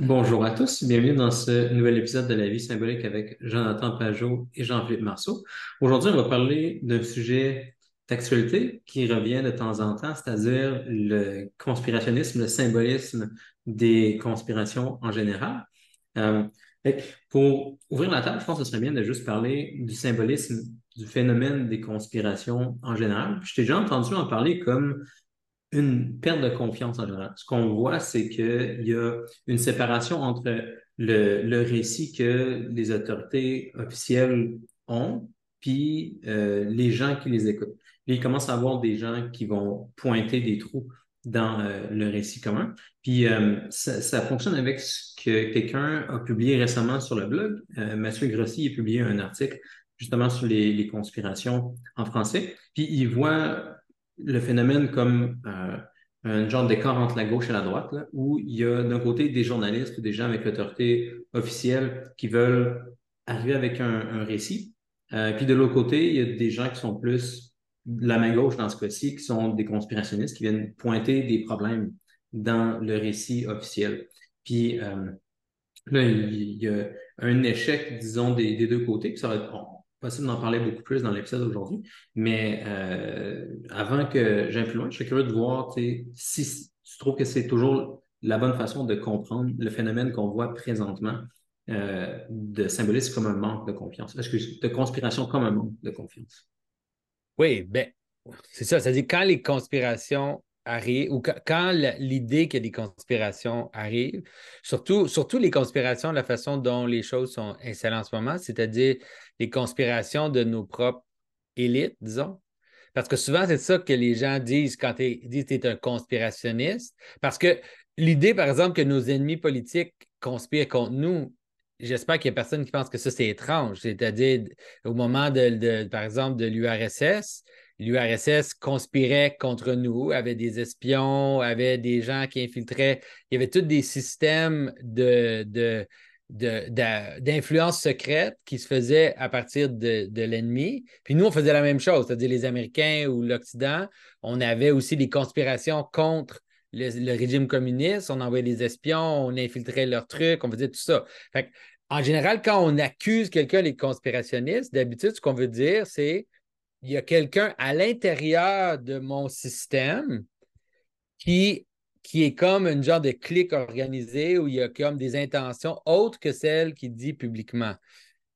Bonjour à tous, bienvenue dans ce nouvel épisode de la vie symbolique avec Jonathan Pajot et Jean-Philippe Marceau. Aujourd'hui, on va parler d'un sujet d'actualité qui revient de temps en temps, c'est-à-dire le conspirationnisme, le symbolisme des conspirations en général. Euh, pour ouvrir la table, je pense que ce serait bien de juste parler du symbolisme du phénomène des conspirations en général. je t'ai déjà entendu en parler comme une perte de confiance en général. Ce qu'on voit, c'est qu'il y a une séparation entre le, récit que les autorités officielles ont, puis euh, les gens qui les écoutent. Puis il commence à avoir des gens qui vont pointer des trous dans euh, le récit commun. Puis euh, ça, fonctionne avec ce que quelqu'un a publié récemment sur le blog. Mathieu Grossi a publié un article justement sur les, les conspirations en français. Puis il voit le phénomène comme euh, un genre d'écart entre la gauche et la droite, où il y a d'un côté des journalistes ou des gens avec l'autorité officielle qui veulent arriver avec un, récit. Euh, puis de l'autre côté, il y a des gens qui sont plus la main gauche dans ce cas-ci, qui sont des conspirationnistes qui viennent pointer des problèmes dans le récit officiel. Puis euh, là, il y a un échec, disons, des, deux côtés. Puis ça va possible d'en parler beaucoup plus dans l'épisode d'aujourd'hui. Mais euh, avant que j'aille plus loin, je suis curieux de voir si tu trouves que c'est toujours la bonne façon de comprendre le phénomène qu'on voit présentement euh, de symbolisme comme un manque de confiance. De conspiration comme un manque de confiance? Oui, ben, c'est ça. C'est-à-dire quand les conspirations arrivent ou quand l'idée qu'il y a des conspirations arrive, surtout, surtout les conspirations, la façon dont les choses sont installées en ce moment, c'est-à-dire les conspirations de nos propres élites, disons. Parce que souvent, c'est ça que les gens disent quand ils disent que tu es un conspirationniste. Parce que l'idée, par exemple, que nos ennemis politiques conspirent contre nous, j'espère qu'il n'y a personne qui pense que ça, c'est étrange. C'est-à-dire, au moment, de, par exemple, de l'URSS, l'URSS conspirait contre nous, avait des espions, avait des gens qui infiltraient. Il y avait tous des systèmes de, d'influence secrète qui se faisait à partir de, l'ennemi. Puis nous, on faisait la même chose, c'est-à-dire les Américains ou l'Occident, on avait aussi des conspirations contre le, régime communiste, on envoyait des espions, on infiltrait leurs trucs, on faisait tout ça. en général, quand on accuse quelqu'un les conspirationnistes, d'habitude, ce qu'on veut dire, c'est il y a quelqu'un à l'intérieur de mon système qui qui est comme une genre de clique organisée où il y a comme des intentions autres que celles qu'il dit publiquement.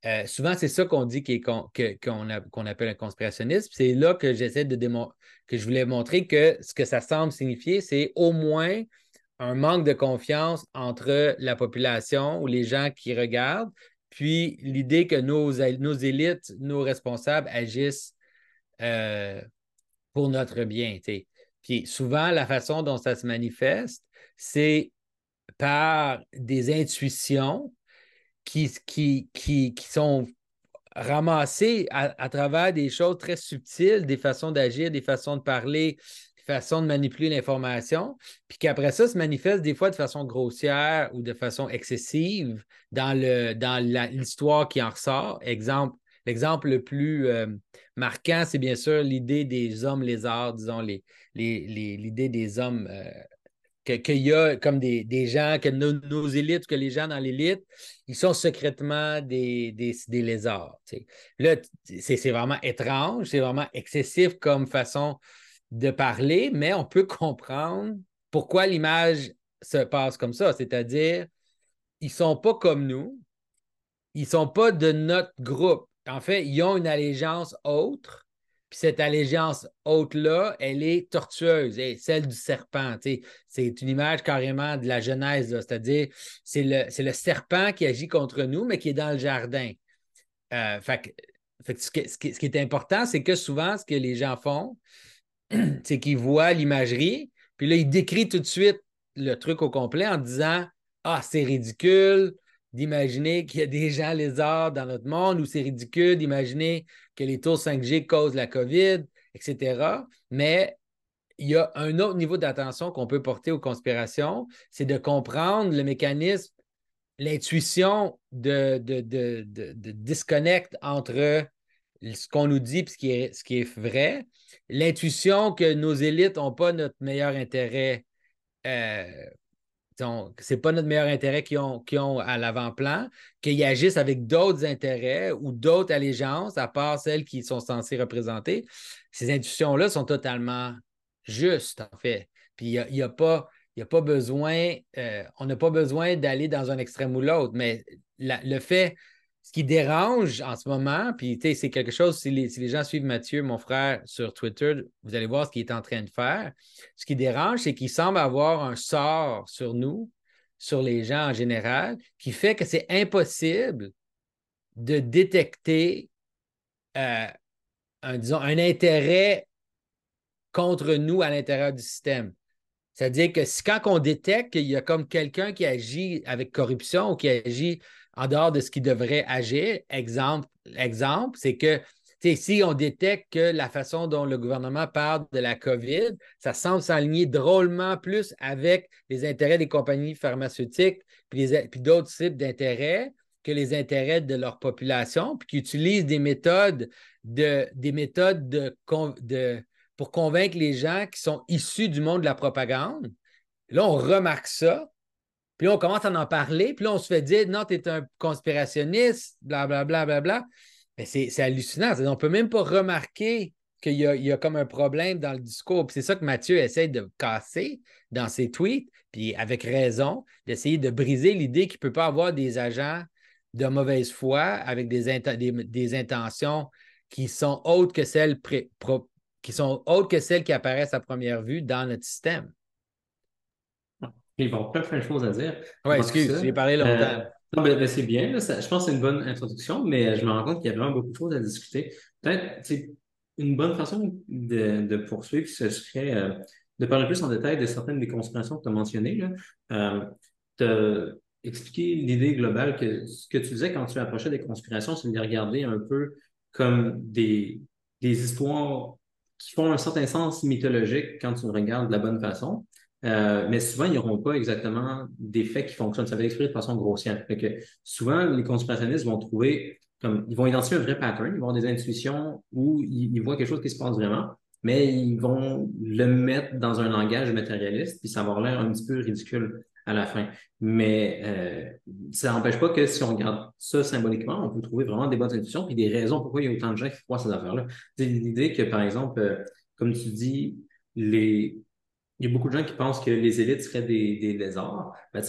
Euh, souvent, c'est ça qu'on dit qu'on appelle un conspirationniste. C'est là que j'essaie de démontrer, que je voulais montrer que ce que ça semble signifier, c'est au moins un manque de confiance entre la population ou les gens qui regardent, puis l'idée que nos, nos élites, nos responsables agissent euh, pour notre bien. Puis souvent, la façon dont ça se manifeste, c'est par des intuitions qui, qui, qui, sont ramassées à, travers des choses très subtiles, des façons d'agir, des façons de parler, des façons de manipuler l'information, puis qu'après ça se manifeste des fois de façon grossière ou de façon excessive dans, le, dans l'histoire qui en ressort. Exemple, L'exemple le plus euh, marquant, c'est bien sûr l'idée des hommes lézards, disons, l'idée les, les, des hommes euh, qu'il y a comme des, gens, que nos, élites, que les gens dans l'élite, ils sont secrètement des, des, lézards. Là, c'est vraiment étrange, c'est vraiment excessif comme façon de parler, mais on peut comprendre pourquoi l'image se passe comme ça. C'est-à-dire, ils ne sont pas comme nous, ils ne sont pas de notre groupe en fait, ils ont une allégeance autre. Puis cette allégeance haute-là, elle est tortueuse, et celle du serpent. C'est une image carrément de la Genèse, c'est-à-dire c'est le, serpent qui agit contre nous, mais qui est dans le jardin. Euh, ce, qui, est important, c'est que souvent, ce que les gens font, c'est qu'ils voient l'imagerie, puis là, ils décrivent tout de suite le truc au complet en disant Ah, c'est ridicule, d'imaginer qu'il y a des gens lézards dans notre monde ou c'est ridicule d'imaginer que les tours 5G causent la COVID, etc. Mais il y a un autre niveau d'attention qu'on peut porter aux conspirations, c'est de comprendre le mécanisme, l'intuition de, de, de, disconnect entre ce qu'on nous dit et ce qui est, vrai, l'intuition que nos élites n'ont pas notre meilleur intérêt euh, c'est pas notre meilleur intérêt qu'ils ont, à l'avant-plan, qu'ils agissent avec d'autres intérêts ou d'autres allégeances, à part celles qui sont censées représenter. Ces intuitions-là sont totalement justes, en fait. Puis il n'y a pas besoin, euh, on n'a pas besoin d'aller dans un extrême ou l'autre, mais le fait, ce qui dérange en ce moment, puis c'est quelque chose, si les, si les, gens suivent Mathieu, mon frère, sur Twitter, vous allez voir ce qu'il est en train de faire. Ce qui dérange, c'est qu'il semble avoir un sort sur nous, sur les gens en général, qui fait que c'est impossible de détecter euh, un, disons, un intérêt contre nous à l'intérieur du système. C'est-à-dire que quand on détecte qu'il y a comme quelqu'un qui agit avec corruption ou qui agit en dehors de ce qui devrait agir. Exemple, c'est que si on détecte que la façon dont le gouvernement parle de la COVID, ça semble s'aligner drôlement plus avec les intérêts des compagnies pharmaceutiques puis, d'autres types d'intérêts que les intérêts de leur population, puis qui utilisent des méthodes, de, des méthodes de, de, pour convaincre les gens qui sont issus du monde de la propagande. Là, on remarque ça, puis on commence à en parler, puis on se fait dire non, tu es un conspirationniste, blablabla, bla, bla, bla. Mais c'est hallucinant. On ne peut même pas remarquer qu'il y, y, a comme un problème dans le discours. C'est ça que Mathieu essaie de casser dans ses tweets, puis avec raison, d'essayer de briser l'idée qu'il ne peut pas avoir des agents de mauvaise foi avec des, des, intentions qui sont autres que celles qui sont autres que celles qui apparaissent à première vue dans notre système. Ils vont plein, plein de choses à dire. Oui, excuse, j'ai parlé longtemps. Euh, non, ben c'est bien. je pense que c'est une bonne introduction, mais je me rends compte qu'il y a vraiment beaucoup de choses à discuter. Peut-être une bonne façon de, poursuivre, ce serait euh, de parler plus en détail de certaines des conspirations que tu as mentionnées. Là. Euh, expliquer l'idée globale que ce que tu disais quand tu approchais des conspirations, c'est de les regarder un peu comme des, des histoires qui font un certain sens mythologique quand tu le regardes de la bonne façon. Euh, mais souvent, ils n'auront pas exactement des faits qui fonctionnent. Ça va être de façon grossière. Fait que souvent, les conspirationnistes vont trouver, comme, ils vont identifier un vrai pattern, ils vont avoir des intuitions où ils, voient quelque chose qui se passe vraiment, mais ils vont le mettre dans un langage matérialiste, puis ça va avoir l'air un petit peu ridicule à la fin. Mais euh, ça n'empêche pas que si on regarde ça symboliquement, on peut trouver vraiment des bonnes intuitions, puis des raisons pourquoi il y a autant de gens qui croient ces affaires-là. L'idée que, par exemple, euh, comme tu dis, les, il y a beaucoup de gens qui pensent que les élites seraient des, des lézards. Ben,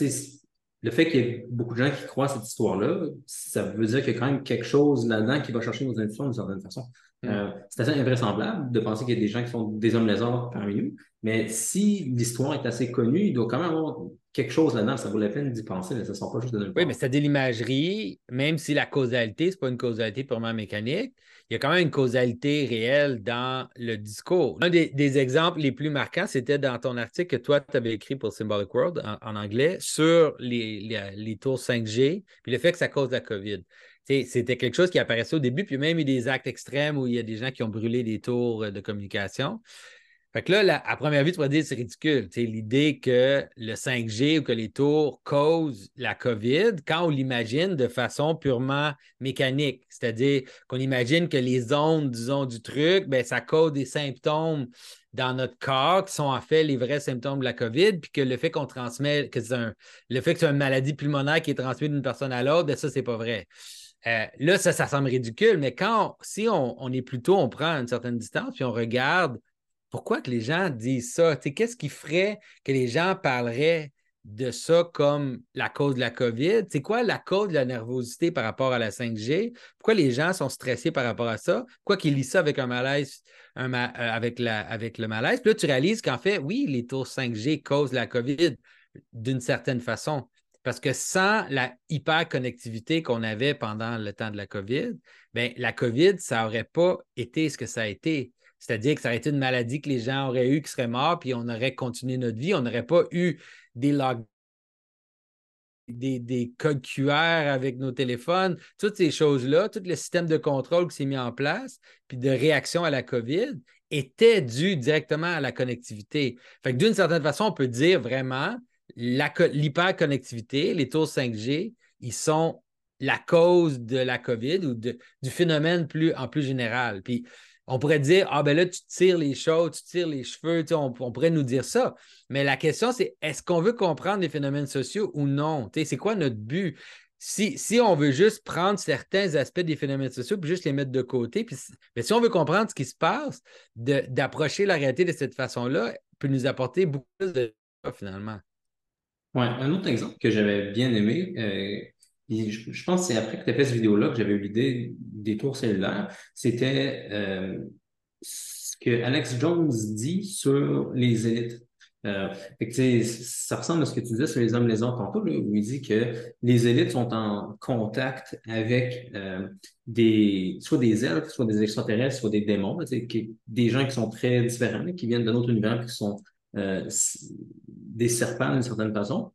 le fait qu'il y ait beaucoup de gens qui croient à cette histoire-là, ça veut dire qu'il y a quand même quelque chose là-dedans qui va chercher nos intuitions d'une certaine façon. Mm. Euh, c'est assez invraisemblable de penser qu'il y a des gens qui sont des hommes lézards parmi nous, mais si l'histoire est assez connue, il doit quand même avoir quelque chose là-dedans, ça vaut la peine d'y penser, mais ça ne sort pas juste de Oui, mais c'est de l'imagerie, même si la causalité, ce n'est pas une causalité purement mécanique, il y a quand même une causalité réelle dans le discours. Un des, exemples les plus marquants, c'était dans ton article que toi, tu avais écrit pour Symbolic World en, anglais sur les, les, tours 5G, puis le fait que ça cause la COVID. C'était quelque chose qui apparaissait au début, puis même eu des actes extrêmes où il y a des gens qui ont brûlé des tours de communication. Fait que là, à première vue, tu pourrais dire c'est ridicule. L'idée que le 5G ou que les tours causent la COVID quand on l'imagine de façon purement mécanique. C'est-à-dire qu'on imagine que les ondes, disons, du truc, ben, ça cause des symptômes dans notre corps qui sont en fait les vrais symptômes de la COVID, puis que le fait qu'on transmet, que c'est un, le fait que c'est une maladie pulmonaire qui est transmise d'une personne à l'autre, ben, ça, c'est pas vrai. Euh, là, ça, ça semble ridicule, mais quand, si on, est plutôt, on prend une certaine distance, puis on regarde pourquoi que les gens disent ça? Qu'est-ce qui ferait que les gens parleraient de ça comme la cause de la COVID? C'est quoi la cause de la nervosité par rapport à la 5G? Pourquoi les gens sont stressés par rapport à ça? Pourquoi qu'ils lisent ça avec un malaise, euh, avec, la, le malaise? Puis là, tu réalises qu'en fait, oui, les tours 5G causent la COVID d'une certaine façon. Parce que sans la hyperconnectivité qu'on avait pendant le temps de la COVID, bien, la COVID, ça n'aurait pas été ce que ça a été. C'est-à-dire que ça aurait été une maladie que les gens auraient eu, qui seraient morts, puis on aurait continué notre vie. On n'aurait pas eu des logs des, des, codes QR avec nos téléphones, toutes ces choses-là, tout le système de contrôle qui s'est mis en place, puis de réaction à la COVID, était dû directement à la connectivité. Fait que d'une certaine façon, on peut dire vraiment l'hyperconnectivité, les tours 5G, ils sont la cause de la COVID ou du phénomène plus, en plus général. Puis on pourrait dire, ah ben là, tu tires les choses, tu tires les cheveux, on, pourrait nous dire ça. Mais la question, c'est est-ce qu'on veut comprendre les phénomènes sociaux ou non? C'est quoi notre but? Si, si, on veut juste prendre certains aspects des phénomènes sociaux puis juste les mettre de côté, puis mais si on veut comprendre ce qui se passe, d'approcher la réalité de cette façon-là peut nous apporter beaucoup de finalement. Ouais, un autre exemple que j'avais bien aimé, euh, je, pense que c'est après que tu as fait cette vidéo-là que j'avais eu l'idée des tours cellulaires. C'était euh, ce que Alex Jones dit sur les élites. Euh, ça ressemble à ce que tu disais sur les hommes les hommes tantôt, où il dit que les élites sont en contact avec euh, des soit des elfes, soit des extraterrestres, soit des démons, des gens qui sont très différents, qui viennent d'un autre univers, qui sont des serpents d'une certaine façon.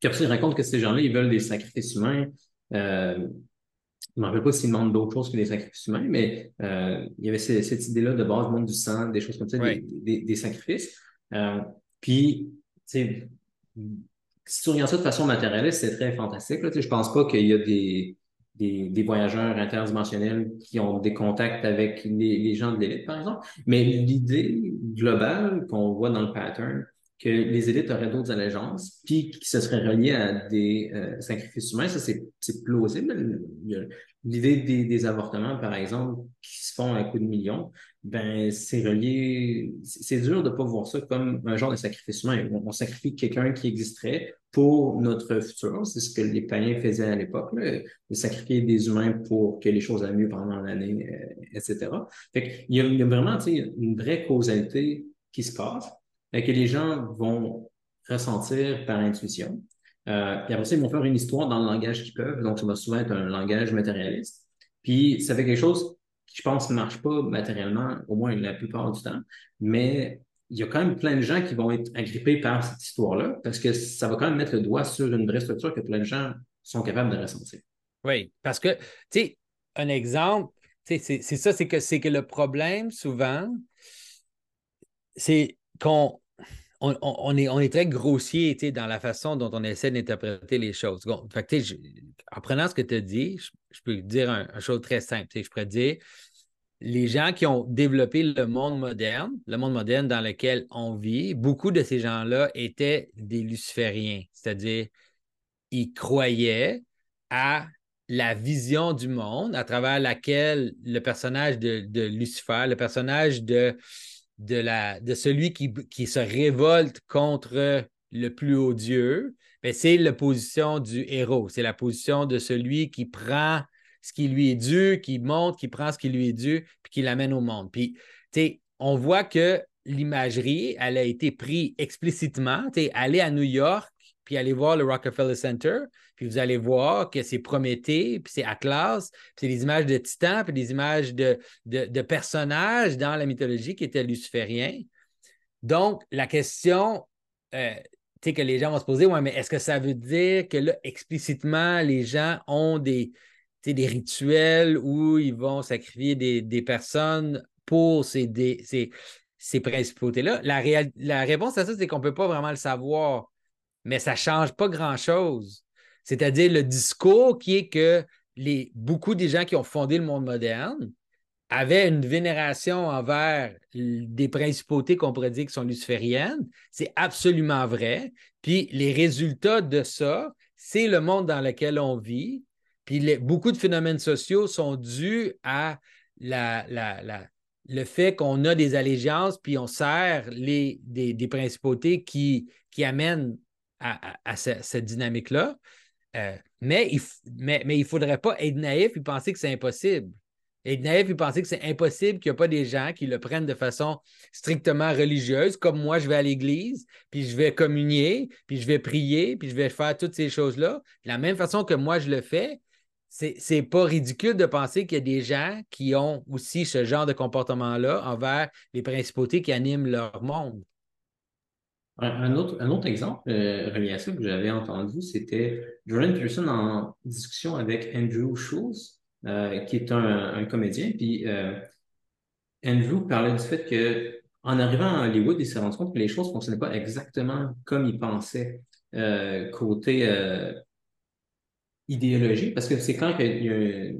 Puis après, il raconte que ces gens-là, ils veulent des sacrifices humains. Euh, je ne me rappelle pas s'ils demandent d'autres choses que des sacrifices humains, mais euh, il y avait cette, idée-là de base, monde du sang, des choses comme ça, des, sacrifices. Euh, puis, si tu regardes ça de façon matérialiste, c'est très fantastique. Je ne pense pas qu'il y a des, des, voyageurs interdimensionnels qui ont des contacts avec les, gens de l'élite, par exemple. Mais l'idée globale qu'on voit dans le pattern, que les élites auraient d'autres allégeances, puis qui se seraient reliés à des euh, sacrifices humains. Ça, c'est plausible. L'idée des, des, avortements, par exemple, qui se font à coup de millions, ben c'est relié. C'est dur de ne pas voir ça comme un genre de sacrifice humain. On, sacrifie quelqu'un qui existerait pour notre futur. C'est ce que les païens faisaient à l'époque, de sacrifier des humains pour que les choses aillent mieux pendant l'année, euh, etc. Fait il, y a, il y a vraiment une vraie causalité qui se passe que les gens vont ressentir par intuition. Euh, puis après ils vont faire une histoire dans le langage qu'ils peuvent. Donc, ça va souvent être un langage matérialiste. Puis, ça fait quelque chose je pense, ne marche pas matériellement, au moins la plupart du temps. Mais il y a quand même plein de gens qui vont être agrippés par cette histoire-là parce que ça va quand même mettre le doigt sur une vraie structure que plein de gens sont capables de ressentir. Oui, parce que, tu sais, un exemple, c'est ça, c'est que, que le problème, souvent, c'est qu'on on, est, on est très grossier dans la façon dont on essaie d'interpréter les choses. en prenant ce que tu as dit, je, peux dire une chose très simple. Je pourrais dire les gens qui ont développé le monde moderne, le monde moderne dans lequel on vit, beaucoup de ces gens-là étaient des lucifériens, c'est-à-dire ils croyaient à la vision du monde à travers laquelle le personnage de Lucifer, le personnage de de, la, de celui qui, qui, se révolte contre le plus haut Dieu, ben, c'est la position du héros. C'est la position de celui qui prend ce qui lui est dû, qui montre, qui prend ce qui lui est dû, puis qui l'amène au monde. Puis, on voit que l'imagerie, elle a été prise explicitement. Aller à New York, puis aller voir le Rockefeller Center, puis vous allez voir que c'est Prométhée, puis c'est Atlas, puis c'est des images de titans, puis des images de, de, personnages dans la mythologie qui étaient lucifériens. Donc, la question euh, que les gens vont se poser, ouais, mais est-ce que ça veut dire que là, explicitement, les gens ont des, des rituels où ils vont sacrifier des, personnes pour ces, ces, ces principautés-là? La, la réponse à ça, c'est qu'on ne peut pas vraiment le savoir mais ça ne change pas grand-chose. C'est-à-dire le discours qui est que beaucoup des gens qui ont fondé le monde moderne avaient une vénération envers des principautés qu'on pourrait dire qui sont lucifériennes. C'est absolument vrai. Puis les résultats de ça, c'est le monde dans lequel on vit. Puis beaucoup de phénomènes sociaux sont dus à la, le fait qu'on a des allégeances, puis on sert les, des, principautés qui, qui amènent à, cette dynamique-là. Euh, mais il mais, faudrait pas être naïf et penser que c'est impossible. Être naïf et penser que c'est impossible qu'il n'y a pas des gens qui le prennent de façon strictement religieuse, comme moi, je vais à l'église, puis je vais communier, puis je vais prier, puis je vais faire toutes ces choses-là. De la même façon que moi, je le fais, c'est pas ridicule de penser qu'il y a des gens qui ont aussi ce genre de comportement-là envers les principautés qui animent leur monde. Un, autre, exemple euh, relié à ça que j'avais entendu, c'était Jordan Peterson en discussion avec Andrew Schultz, euh, qui est un, comédien. Puis euh, Andrew parlait du fait que en arrivant à Hollywood, il s'est rendu compte que les choses ne fonctionnaient pas exactement comme il pensait côté idéologie, parce que c'est quand il y a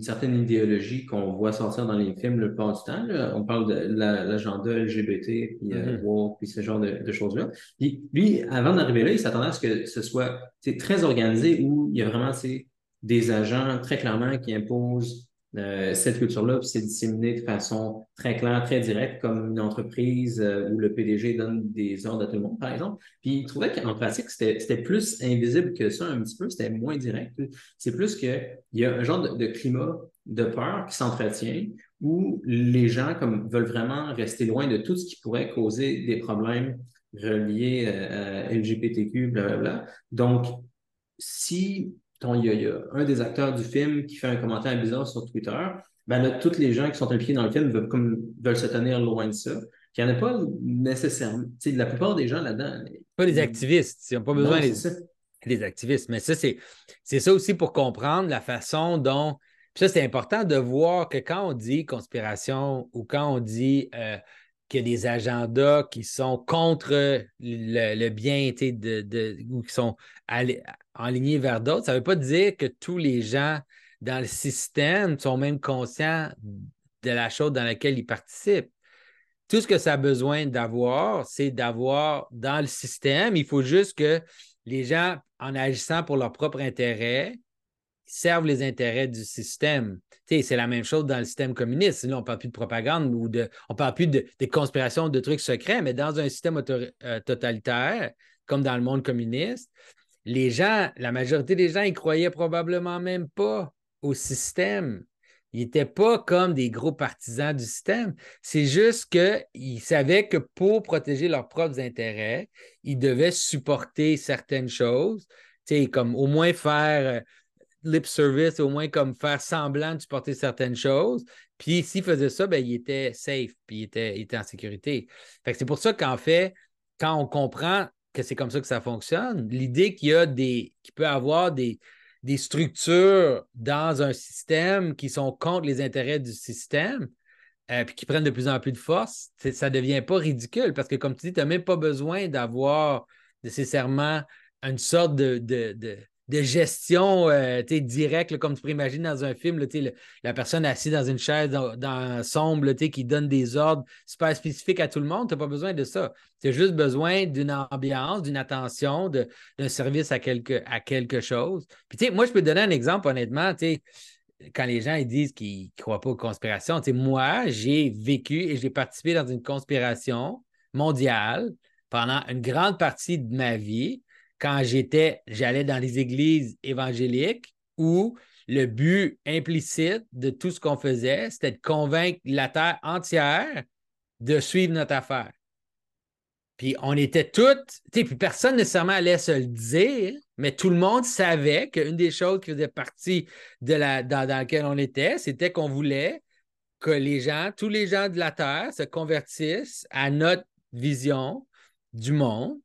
certaine idéologie qu'on voit sortir dans les films le plus du temps. On parle de l'agenda LGBT, puis, euh, mm-hmm. puis ce genre de, choses-là. Puis lui, avant d'arriver là, il s'attendait à ce que ce soit très organisé où il y a vraiment des agents très clairement qui imposent euh, cette culture-là, puis c'est disséminé de façon très claire, très directe, comme une entreprise euh, où le PDG donne des ordres à tout le monde, par exemple. Puis il trouvait qu'en pratique, c'était plus invisible que ça un petit peu, c'était moins direct. C'est plus qu'il y a un genre de, climat de peur qui s'entretient où les gens comme veulent vraiment rester loin de tout ce qui pourrait causer des problèmes reliés euh, à LGBTQ, blablabla. Donc, si il y, a, un des acteurs du film qui fait un commentaire bizarre sur Twitter, ben là, tous les gens qui sont impliqués dans le film veulent, comme, veulent se tenir loin de ça. Il n'y en a pas nécessairement. la plupart des gens là-dedans. Pas des activistes. Ils n'ont pas besoin des, activistes. Mais ça, c'est ça aussi pour comprendre la façon dont. ça, c'est important de voir que quand on dit conspiration ou quand on dit euh, qu'il y a des agendas qui sont contre le, bien de, de, ou qui sont enlignés vers d'autres, ça ne veut pas dire que tous les gens dans le système sont même conscients de la chose dans laquelle ils participent. Tout ce que ça a besoin d'avoir, c'est d'avoir dans le système, il faut juste que les gens, en agissant pour leur propre intérêt, servent les intérêts du système. C'est la même chose dans le système communiste. Là, on ne parle plus de propagande ou de. On ne parle plus de, conspirations, de trucs secrets, mais dans un système euh, totalitaire, comme dans le monde communiste, les gens, la majorité des gens, ils croyaient probablement même pas au système. Ils n'étaient pas comme des gros partisans du système. C'est juste qu'ils savaient que pour protéger leurs propres intérêts, ils devaient supporter certaines choses, comme au moins faire euh, lip service, au moins comme faire semblant de supporter certaines choses. Puis s'il faisait ça, ben, il était safe, puis il était, était en sécurité. c'est pour ça qu'en fait, quand on comprend que c'est comme ça que ça fonctionne, l'idée qu'il y a qu'il peut avoir des, structures dans un système qui sont contre les intérêts du système, euh, puis qui prennent de plus en plus de force, ça ne devient pas ridicule parce que, comme tu dis, tu n'as même pas besoin d'avoir nécessairement une sorte de gestion euh, directe, comme tu peux imaginer dans un film, la personne assise dans une chaise dans, dans sombre qui donne des ordres super spécifiques à tout le monde. Tu n'as pas besoin de ça. Tu as juste besoin d'une ambiance, d'une attention, d'un service à quelque, à quelque chose. Puis, moi, je peux te donner un exemple, honnêtement. Quand les gens disent qu'ils ne croient pas aux conspirations, moi, j'ai vécu et j'ai participé dans une conspiration mondiale pendant une grande partie de ma vie quand j'étais, j'allais dans les églises évangéliques où le but implicite de tout ce qu'on faisait, c'était de convaincre la terre entière de suivre notre affaire. Puis on était toutes, puis personne nécessairement allait se le dire, mais tout le monde savait qu'une des choses qui faisait partie de la, dans, dans laquelle on était, c'était qu'on voulait que les gens, tous les gens de la Terre se convertissent à notre vision du monde.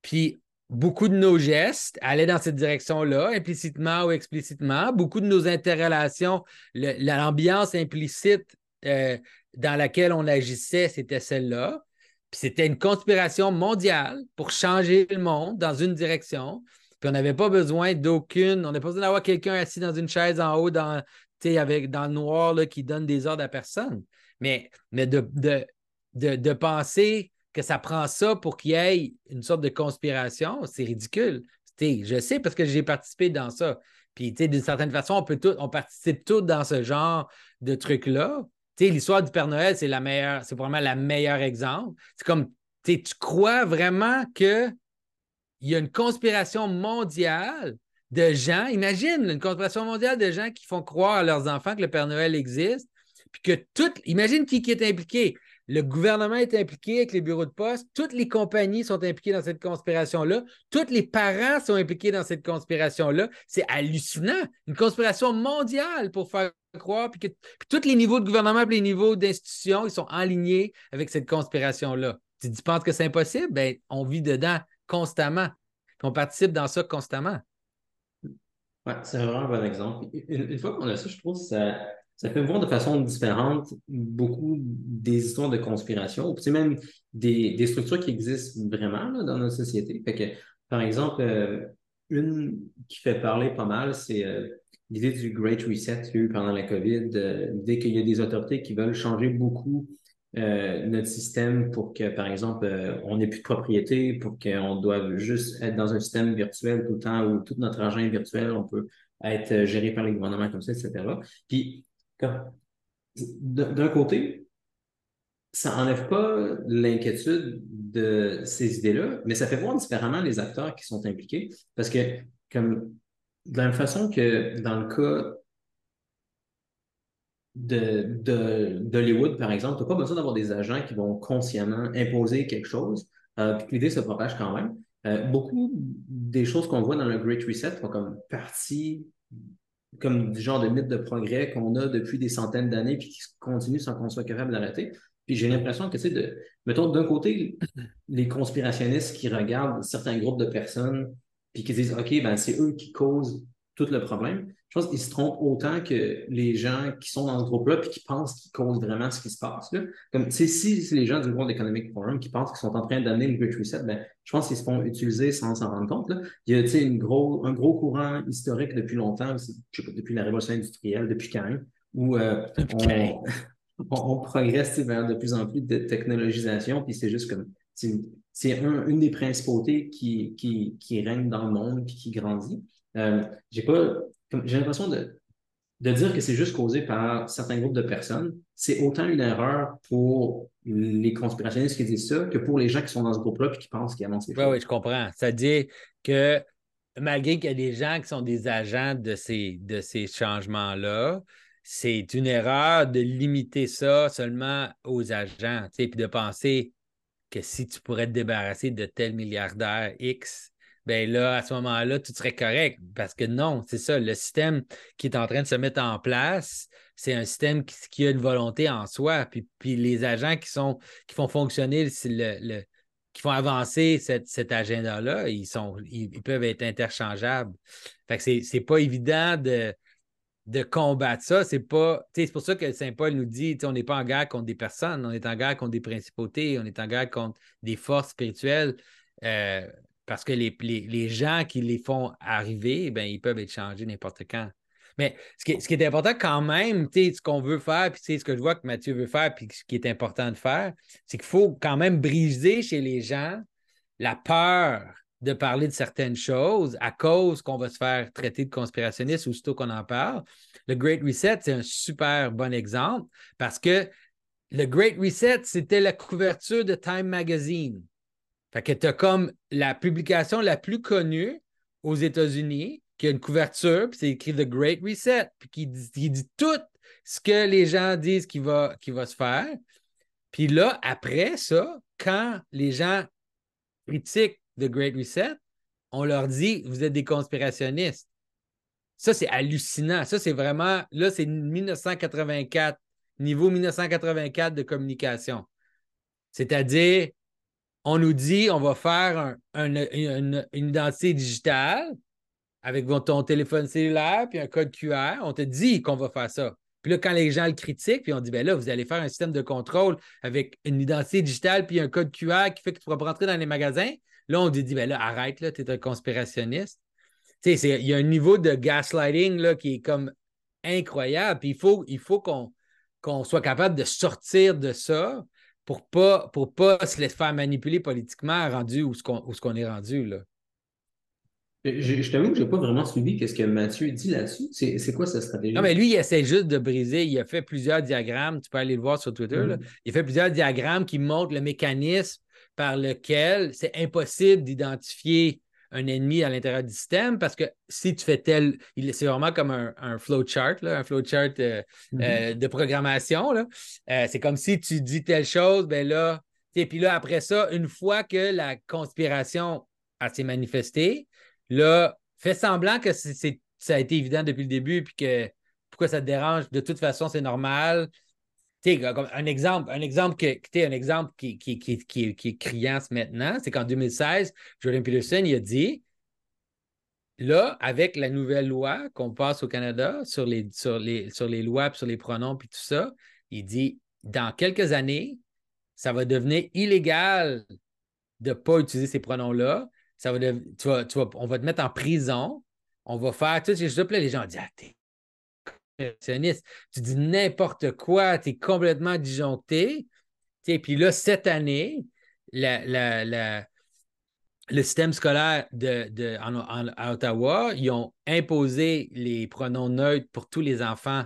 Puis beaucoup de nos gestes allaient dans cette direction-là, implicitement ou explicitement. Beaucoup de nos interrelations, l'ambiance implicite euh, dans laquelle on agissait, c'était celle-là. C'était une conspiration mondiale pour changer le monde dans une direction. Puis on n'avait pas besoin d'aucune, on n'avait pas besoin d'avoir quelqu'un assis dans une chaise en haut dans, avec, dans le noir là, qui donne des ordres à personne. Mais, de penser que ça prend ça pour qu'il y ait une sorte de conspiration, c'est ridicule. je sais parce que j'ai participé dans ça. Puis, d'une certaine façon, on, peut tout, on participe tous dans ce genre de trucs-là. L'histoire du Père Noël, c'est la meilleure, c'est vraiment la meilleure exemple. C'est comme, tu crois vraiment qu'il y a une conspiration mondiale de gens, imagine une conspiration mondiale de gens qui font croire à leurs enfants que le Père Noël existe, puis que tout, imagine qui, qui est impliqué. Le gouvernement est impliqué avec les bureaux de poste. Toutes les compagnies sont impliquées dans cette conspiration-là. Tous les parents sont impliqués dans cette conspiration-là. C'est hallucinant. Une conspiration mondiale pour faire croire. Puis que tous les niveaux de gouvernement et les niveaux d'institutions, ils sont alignés avec cette conspiration-là. Tu, tu penses que c'est impossible? Ben, on vit dedans constamment. On participe dans ça constamment. Ouais, c'est vraiment un bon exemple. Une, fois qu'on a ça, je trouve que ça ça fait voir de façon différente beaucoup des histoires de conspiration, ou même des, structures qui existent vraiment dans notre société. Par exemple, euh, une qui fait parler pas mal, c'est euh, l'idée du Great Reset eu pendant la COVID, l'idée qu'il y a des autorités qui veulent changer beaucoup euh, notre système pour que, par exemple, euh, on n'ait plus de propriété, pour qu'on doive juste être dans un système virtuel tout le temps où tout notre argent est virtuel, on peut être géré par les gouvernements comme ça, etc. Puis, d'un côté, ça enlève pas l'inquiétude de ces idées-là, mais ça fait voir différemment les acteurs qui sont impliqués. Parce que, comme de la même façon que dans le cas d'Hollywood, par exemple, tu n'as pas besoin d'avoir des agents qui vont consciemment imposer quelque chose, euh, puis l'idée se propage quand même. Euh, beaucoup des choses qu'on voit dans le Great Reset font comme partie comme du genre de mythe de progrès qu'on a depuis des centaines d'années puis qui continue sans qu'on soit capable d'arrêter. Puis j'ai l'impression que, tu sais, de, mettons, d'un côté, les conspirationnistes qui regardent certains groupes de personnes puis qui disent, OK, ben, c'est eux qui causent tout le problème. Je pense qu'ils se trompent autant que les gens qui sont dans ce groupe-là puis qui pensent qu'ils causent vraiment ce qui se passe. Là. Comme, si c'est les gens du World Economic Forum qui pensent qu'ils sont en train d'amener le Great Reset, ben, je pense qu'ils se font utiliser sans s'en rendre compte. Là. Il y a une gros, un gros courant historique depuis longtemps, je sais pas, depuis la révolution industrielle, depuis quand, où euh, on, on, progresse vers de plus en plus de technologisation, puis c'est juste comme c'est une des principautés qui, qui, qui règne dans le monde puis qui grandit. Euh, j'ai pas j'ai l'impression de, de dire que c'est juste causé par certains groupes de personnes. C'est autant une erreur pour les conspirationnistes qui disent ça que pour les gens qui sont dans ce groupe-là et qui pensent qu'ils annoncent les choses. Oui, oui, je comprends. Dit que malgré qu'il y a des gens qui sont des agents de ces, de ces changements-là, c'est une erreur de limiter ça seulement aux agents, puis de penser que si tu pourrais te débarrasser de tel milliardaire X, ben là, à ce moment-là, tout serait correct. Parce que non, c'est ça, le système qui est en train de se mettre en place, c'est un système qui, a une volonté en soi. Puis, puis les agents qui, sont, qui font fonctionner le, qui font avancer cet agenda-là, ils, sont, ils, peuvent être interchangeables. Fait que c'est pas évident de, de combattre ça. C'est pas. Pour ça que Saint Paul nous dit on n'est pas en guerre contre des personnes, on est en guerre contre des principautés, on est en guerre contre des forces spirituelles. Euh, parce que les, les, gens qui les font arriver, ben, ils peuvent être changés n'importe quand. Mais ce qui, est, ce qui est important quand même, ce qu'on veut faire, puis ce que je vois que Mathieu veut faire, puis ce qui est important de faire, c'est qu'il faut quand même briser chez les gens la peur de parler de certaines choses à cause qu'on va se faire traiter de conspirationniste aussitôt qu'on en parle. Le Great Reset, c'est un super bon exemple parce que le Great Reset, c'était la couverture de Time Magazine. Fait que tu as comme la publication la plus connue aux États-Unis, qui a une couverture, puis c'est écrit The Great Reset, puis qui dit, tout ce que les gens disent qui va, va se faire. Puis là, après ça, quand les gens critiquent The Great Reset, on leur dit Vous êtes des conspirationnistes. Ça, c'est hallucinant. Ça, c'est vraiment, là, c'est 1984, niveau 1984 de communication. C'est-à-dire, on nous dit on va faire une, identité digitale avec ton téléphone cellulaire puis un code QR. On te dit qu'on va faire ça. Puis là, quand les gens le critiquent, puis on dit, ben là, vous allez faire un système de contrôle avec une identité digitale puis un code QR qui fait que tu pourras rentrer dans les magasins. Là, on dit, ben là, arrête, là, tu es un conspirationniste. Tu sais, il y a un niveau de gaslighting là, qui est comme incroyable. Puis il faut, qu'on soit capable de sortir de ça pour pas, pour pas se laisser faire manipuler politiquement rendu où ce qu'on est rendu. Là. Je, t'avoue que je n'ai pas vraiment suivi ce que Mathieu dit là-dessus. C'est quoi sa stratégie? Non, mais lui, il essaie juste de briser. Il a fait plusieurs diagrammes. Tu peux aller le voir sur Twitter. Mm-hmm. Il a fait plusieurs diagrammes qui montrent le mécanisme par lequel c'est impossible d'identifier un ennemi à l'intérieur du système parce que si tu fais tel, c'est vraiment comme un, un flowchart, un flowchart euh, mm-hmm. euh, de programmation. Euh, c'est comme si tu dis telle chose, ben là, et puis là, après ça, une fois que la conspiration a s'est manifestée, là, fais semblant que c'est, ça a été évident depuis le début, puis que pourquoi ça te dérange, de toute façon, c'est normal un exemple, un exemple, que, un exemple qui, qui, qui, est criant maintenant, c'est qu'en 2016, Jordan Peterson il a dit là, avec la nouvelle loi qu'on passe au Canada sur les, sur les, sur les lois, sur les pronoms, puis tout ça, il dit dans quelques années, ça va devenir illégal de ne pas utiliser ces pronoms-là. Ça va tu vas, on va te mettre en prison. On va faire tout ces choses. les gens disent ah, Tu dis n'importe quoi, tu es complètement disjoncté. Puis là, cette année, le système scolaire de, à Ottawa, ils ont imposé les pronoms neutres pour tous les enfants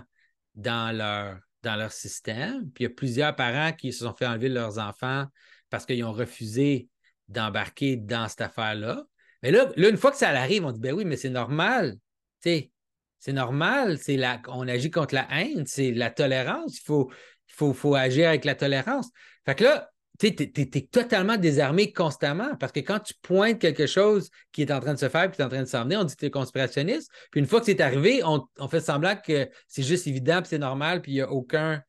dans leur, dans leur système. Puis il y a plusieurs parents qui se sont fait enlever leurs enfants parce qu'ils ont refusé d'embarquer dans cette affaire-là. Mais là, une fois que ça arrive, on dit ben oui, mais c'est normal. C'est normal, c'est la, on agit contre la haine, c'est la tolérance. Il faut, agir avec la tolérance. Fait que là, tu es, totalement désarmé constamment parce que quand tu pointes quelque chose qui est en train de se faire puis qui est en train de s'en venir, on dit que tu es conspirationniste. Puis une fois que c'est arrivé, on, fait semblant que c'est juste évident puis c'est normal puis il n'y a aucun.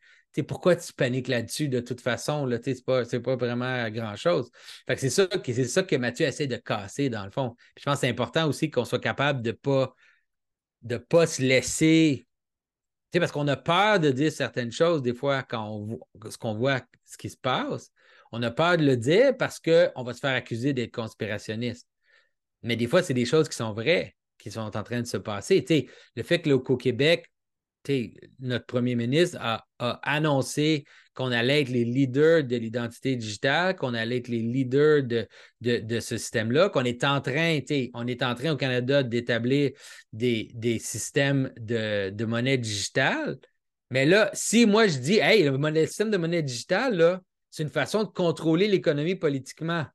pourquoi tu paniques là-dessus de toute façon? Là, c'est pas, pas vraiment grand-chose. Fait que c'est ça, c'est ça que Mathieu essaie de casser, dans le fond. je pense que c'est important aussi qu'on soit capable de ne pas, de pas se laisser parce qu'on a peur de dire certaines choses des fois quand on, qu'on voit ce qui se passe. On a peur de le dire parce qu'on va se faire accuser d'être conspirationniste. Mais des fois, c'est des choses qui sont vraies, qui sont en train de se passer. le fait que au Québec, notre premier ministre a, annoncé qu'on allait être les leaders de l'identité digitale, qu'on allait être les leaders de, ce système-là, qu'on est en train, on est en train au Canada d'établir des, systèmes de, monnaie digitale. Mais là, si moi je dis, hey, le système de monnaie digitale, c'est une façon de contrôler l'économie politiquement.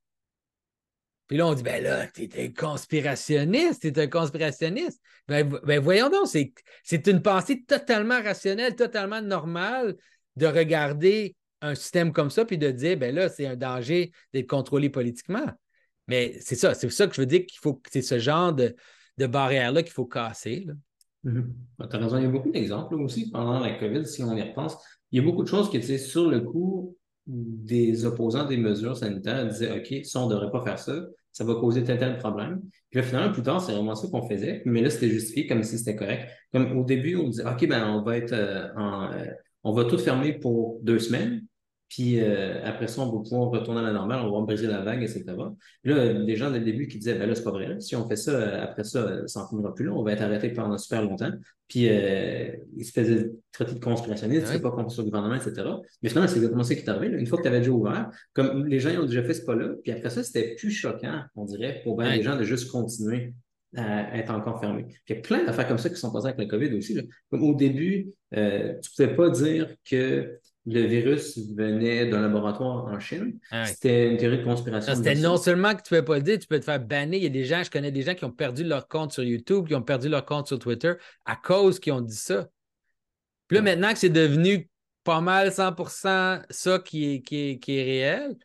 Puis là, on dit, ben là, tu es un conspirationniste, tu es un conspirationniste. Ben, ben voyons donc, c'est une pensée totalement rationnelle, totalement normale de regarder un système comme ça puis de dire, ben là, c'est un danger d'être contrôlé politiquement. Mais c'est ça, c'est ça que je veux dire qu'il faut c'est ce genre de, barrière-là qu'il faut casser. Mm-hmm. Tu as raison, il y a beaucoup d'exemples aussi pendant la COVID, si on y repense. Il y a beaucoup de choses qui étaient sur le coup, des opposants des mesures sanitaires disaient OK, ça, on ne devrait pas faire ça, ça va causer tel tel problème. Puis là, finalement, plus tard, c'est vraiment ça qu'on faisait, mais là, c'était justifié comme si c'était correct. Comme au début, on disait OK, ben, on va être euh, en, euh, on va tout fermer pour deux semaines. Puis euh, après ça, on va pouvoir retourner à la normale, on va briser la vague, etc. là, des gens dès le début qui disaient, ben là, c'est pas vrai. Si on fait ça, euh, après ça, euh, ça n'en finira plus là, on va être arrêté pendant super longtemps. Puis euh, ils se faisaient traiter de conspirationniste, c'est pas contre le gouvernement, etc. Mais finalement, c'est exactement ça qui est arrivé. Une fois que tu avais déjà ouvert, comme les gens ils ont déjà fait ce pas-là, puis après ça, c'était plus choquant, on dirait, pour bien les gens de juste continuer à être encore fermés. il y a plein d'affaires comme ça qui sont passées avec le COVID aussi. Comme au début, euh, tu ne pouvais pas dire que le virus venait d'un laboratoire en Chine. Ah c'était une théorie de conspiration. C'était non seulement que tu ne pouvais pas le dire, tu peux te faire banner. Il y a des gens, je connais des gens qui ont perdu leur compte sur YouTube, qui ont perdu leur compte sur Twitter à cause qu'ils ont dit ça. Puis là, maintenant que c'est devenu pas mal 100% ça qui est, qui qui est réel,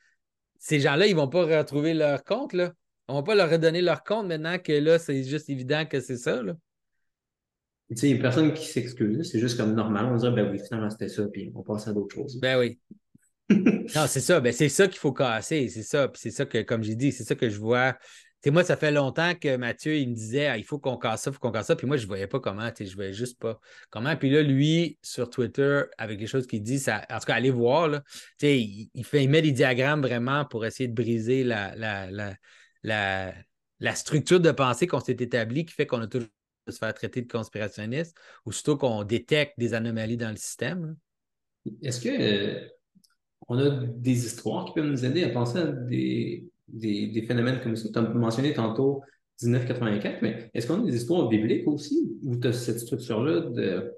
ces gens-là, ils ne vont pas retrouver leur compte. Là. On ne va pas leur redonner leur compte maintenant que là, c'est juste évident que c'est ça. Là. Tu sais, il a personne qui s'excuse, c'est juste comme normal. On dirait, ben oui, finalement, c'était ça, puis on passe à d'autres choses. Ben oui. non, c'est ça. Ben, c'est ça qu'il faut casser. C'est ça. Puis c'est ça que, comme j'ai dit, c'est ça que je vois. Tu moi, ça fait longtemps que Mathieu, il me disait, ah, il faut qu'on casse ça, il faut qu'on casse ça. Puis moi, je ne voyais pas comment. Tu sais, je voyais juste pas comment. Puis là, lui, sur Twitter, avec les choses qu'il dit, ça, en tout cas, allez voir, là, tu sais, il, fait, il met des diagrammes vraiment pour essayer de briser la, la, la, la, la structure de pensée qu'on s'est établie qui fait qu'on a toujours se faire traiter de conspirationniste, ou surtout qu'on détecte des anomalies dans le système. Est-ce que euh, on a des histoires qui peuvent nous aider à penser à des, des, phénomènes comme ça? Tu as mentionné tantôt 1984, mais est-ce qu'on a des histoires bibliques aussi où tu as cette structure-là de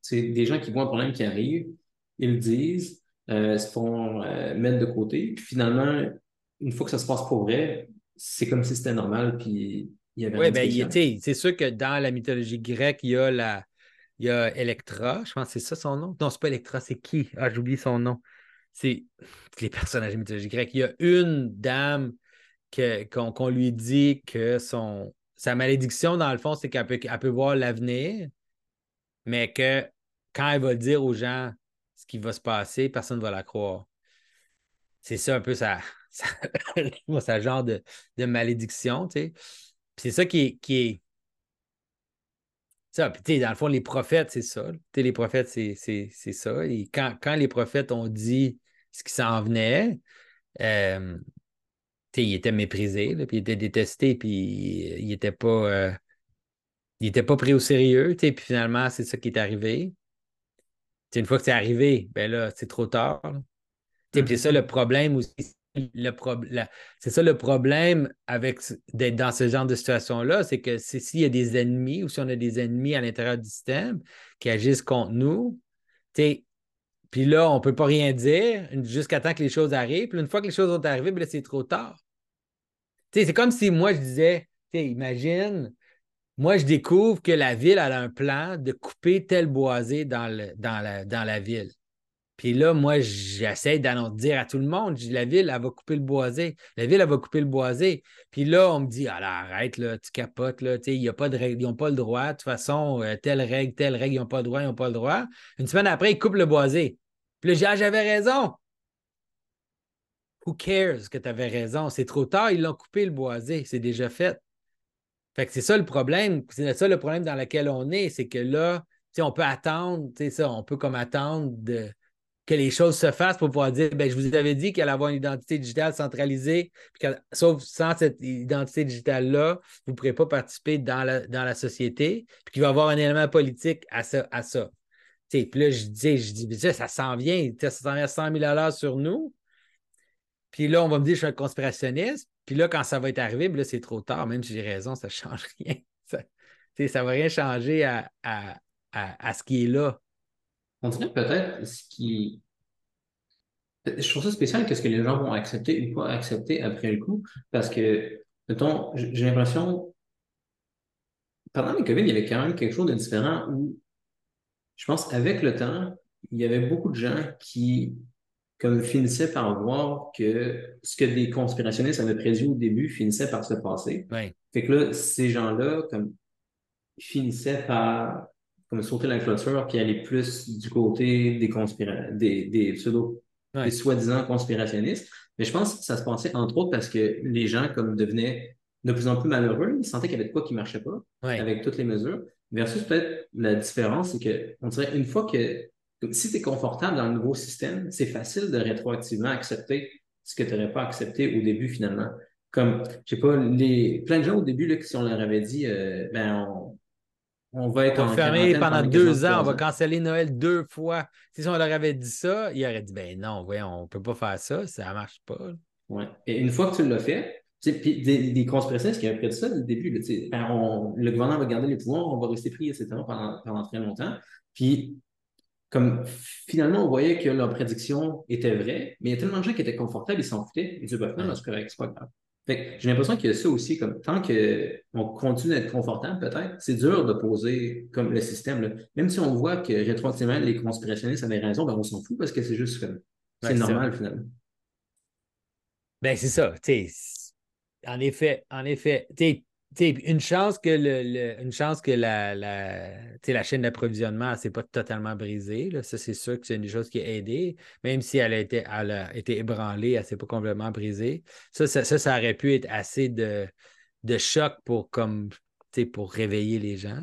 c'est des gens qui voient un problème qui arrive, ils le disent, euh, se font euh, mettre de côté, puis finalement, une fois que ça se passe pour vrai, c'est comme si c'était normal, puis oui, ben, c'est sûr que dans la mythologie grecque, il y a la. Il y a Electra, je pense que c'est ça son nom. Non, c'est pas Electra, c'est qui? Ah, j'oublie son nom. C'est les personnages de la mythologie grecque. Il y a une dame qu'on lui dit que son, sa malédiction, dans le fond, c'est qu'elle peut, peut voir l'avenir, mais que quand elle va dire aux gens ce qui va se passer, personne ne va la croire. C'est ça un peu sa, sa, genre de, de malédiction, tu sais c'est ça qui est, qui est. Ça, puis dans le fond, les prophètes, c'est ça. les prophètes, c'est ça. Et quand, quand, les prophètes ont dit ce qui s'en venait, euh, ils étaient méprisés, puis ils étaient détestés, puis ils n'étaient pas. Euh, pas pris au sérieux, puis finalement, c'est ça qui est arrivé. une fois que c'est arrivé, ben là, c'est trop tard. C'est ça le problème aussi. Le c'est ça le problème avec d'être dans ce genre de situation-là, c'est que s'il y a des ennemis ou si on a des ennemis à l'intérieur du système qui agissent contre nous, puis là, on ne peut pas rien dire jusqu'à temps que les choses arrivent. Puis une fois que les choses sont arrivées, ben c'est trop tard. C'est comme si moi, je disais, imagine, moi, je découvre que la ville a un plan de couper tel boisé dans, le, dans, la, dans la ville. Puis là, moi, j'essaie d'annoncer dire à tout le monde, la ville, elle va couper le boisé. La ville, elle va couper le boisé. Puis là, on me dit, ah arrête, là, tu capotes, là, il y a pas de règle, ils n'ont pas le droit. De toute façon, euh, telle règle, telle règle, ils n'ont pas le droit, ils n'ont pas le droit. Une semaine après, ils coupent le boisé. Puis là, ah, j'avais raison. Who cares que tu avais raison? C'est trop tard, ils l'ont coupé le boisé, c'est déjà fait. Fait que c'est ça le problème. C'est ça le problème dans lequel on est, c'est que là, on peut attendre, ça, on peut comme attendre de que les choses se fassent pour pouvoir dire ben, je vous avais dit qu'elle avoir une identité digitale centralisée, sauf sans cette identité digitale-là, vous ne pourrez pas participer dans la, dans la société, puis qu'il va y avoir un élément politique à ça. À ça. Puis là, je dis, je dis ça s'en vient, ça s'en vient à 100 000 sur nous. Puis là, on va me dire je suis un conspirationniste. Puis là, quand ça va être arrivé, ben là, c'est trop tard. Même si j'ai raison, ça ne change rien. Ça ne va rien changer à, à, à, à ce qui est là. On dirait peut-être ce qui. Je trouve ça spécial qu'est-ce que les gens vont accepter ou pas accepter après le coup, parce que, mettons, j'ai l'impression, pendant les COVID, il y avait quand même quelque chose de différent où, je pense, avec le temps, il y avait beaucoup de gens qui, comme finissaient par voir que ce que des conspirationnistes avaient prévu au début finissait par se passer. Fait que là, ces gens-là, comme, finissaient par comme sauter la clôture puis aller plus du côté des des, des pseudo, des soi-disant conspirationnistes. Mais je pense que ça se passait entre autres parce que les gens comme devenaient de plus en plus malheureux, ils sentaient qu'il y avait de quoi qui marchait pas avec toutes les mesures. Versus peut-être la différence, c'est que on dirait une fois que si tu es confortable dans le nouveau système, c'est facile de rétroactivement accepter ce que tu n'aurais pas accepté au début finalement. Comme, je sais pas, les plein de gens au début, là, si on leur avait dit, euh, ben, on, on va être fermé pendant deux ans, on va canceller Noël deux fois. Si on leur avait dit ça, ils auraient dit ben non, on ne peut pas faire ça, ça ne marche pas. Ouais. Et une fois que tu l'as fait, puis des, des conspirationnistes qui avaient prédit ça dès le début, ben, le gouvernement va garder les pouvoirs, on va rester pris, etc., pendant, pendant très longtemps. Puis, comme finalement, on voyait que leur prédiction était vraie, mais il y a tellement de gens qui étaient confortables, ils s'en foutaient, ils disaient, ben, non, c'est correct, c'est pas grave j'ai l'impression qu'il y a ça aussi, comme tant qu'on continue d'être confortable, peut-être, c'est dur de poser comme le système. Même si on voit que rétroactivement, les conspirationnistes avaient raison, ben on s'en fout parce que c'est juste comme c'est normal finalement. Ben c'est ça. En effet, en effet une chance que, le, une chance que la, la, la chaîne d'approvisionnement ne s'est pas totalement brisée. Là. Ça, c'est sûr que c'est une chose qui a aidé. Même si elle a été, elle a été ébranlée, elle ne s'est pas complètement brisée. Ça ça, ça, aurait pu être assez de, de choc pour, comme, pour réveiller les gens.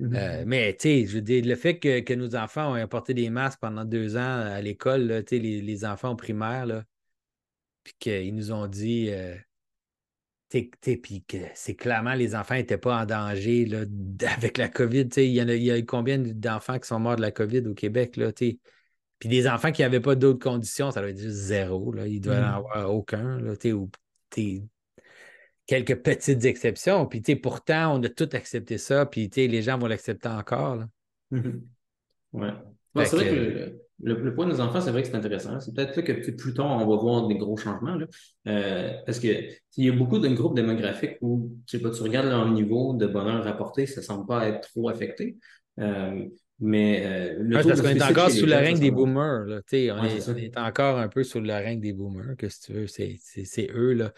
Mm-hmm. Euh, mais je veux dire, le fait que, nos enfants ont apporté des masques pendant deux ans à l'école, les, les enfants primaires, puis qu'ils nous ont dit. Euh, puis c'est clairement les enfants n'étaient pas en danger là, avec la COVID. Il y, a, il y a combien d'enfants qui sont morts de la COVID au Québec? Là, puis des enfants qui n'avaient pas d'autres conditions, ça doit être juste zéro. Là. Il ne doit en mmh. avoir aucun. Là, ou quelques petites exceptions. Puis pourtant, on a tout accepté ça, puis les gens vont l'accepter encore. Là. Ouais. c'est vrai que le, point des enfants, c'est vrai que c'est intéressant. C'est peut-être que plus tard, on va voir des gros changements. Euh, parce qu'il y a beaucoup de groupes démographiques où, tu sais pas, tu regardes leur niveau de bonheur rapporté, ça ne semble pas être trop affecté. Euh, mais euh, le parce qu'on est encore sous le règne des boomers. Là. On, est, encore un peu sous le règne des boomers, que si tu veux. C'est eux. Là.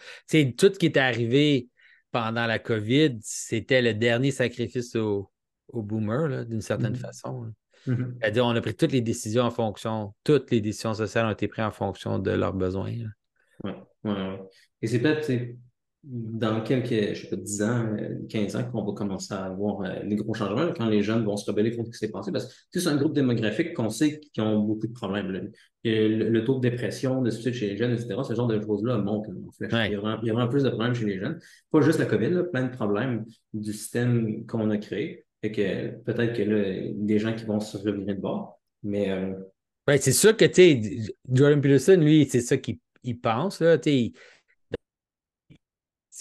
tout ce qui est arrivé pendant la COVID, c'était le dernier sacrifice aux, boomers, d'une certaine mm-hmm. façon. Mhm. C'est-à-dire, on a pris toutes les décisions en fonction, toutes les décisions sociales ont été prises en fonction de leurs besoins. Oui, ouais, Et c'est peut-être, dans quelques, je sais pas, 10 ans, 15 ans, qu'on va commencer à avoir les gros changements, quand les jeunes vont se rebeller contre ce qui s'est passé. Parce que c'est un groupe démographique qu'on sait qui ont beaucoup de problèmes. Le, taux de dépression, de suicide chez les jeunes, etc., ce genre de choses-là monte en flèche. Il, y aura, il, y aura, plus de problèmes chez les jeunes. Pas juste la COVID, plein de problèmes du système qu'on a créé. Que peut-être que là, des gens qui vont se revenir de bord. Mais. Euh... c'est sûr que, tu Jordan Peterson, lui, c'est ça qu'il pense, là. Tu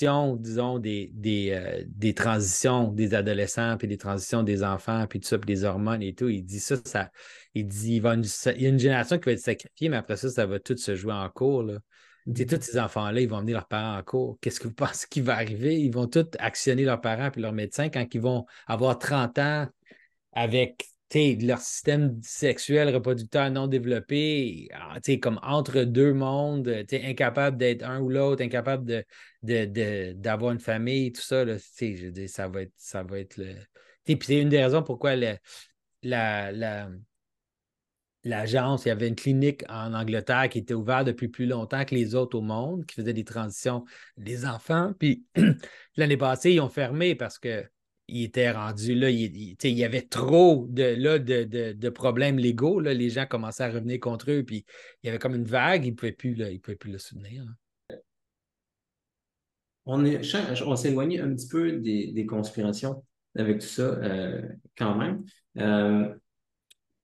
disons, des, des, euh, des, transitions des adolescents, puis des transitions des enfants, puis tout ça, puis des hormones et tout. Il dit ça, ça il dit il, va y a une génération qui va être sacrifiée, mais après ça, ça va tout se jouer en cours. Là. Tous ces enfants-là, ils vont venir leurs parents en cours. Qu'est-ce que vous pensez qui va arriver? Ils vont tous actionner leurs parents puis leurs médecins quand ils vont avoir 30 ans avec leur système sexuel reproducteur non développé, ah, comme entre deux mondes, incapable d'être un ou l'autre, incapable de, d'avoir une famille, tout ça, là, je dis, ça va être, ça va être le. Puis c'est une des raisons pourquoi la, l'agence, il y avait une clinique en Angleterre qui était ouverte depuis plus longtemps que les autres au monde, qui faisait des transitions des enfants. Puis l'année passée, ils ont fermé parce que il était là, il, y avait trop de, là, de, problèmes légaux. Là, les gens commençaient à revenir contre eux, puis il y avait comme une vague, ils ne pouvaient, plus, pouvaient plus le soutenir. On, on éloigné un petit peu des, conspirations avec tout ça, euh, quand même. Euh,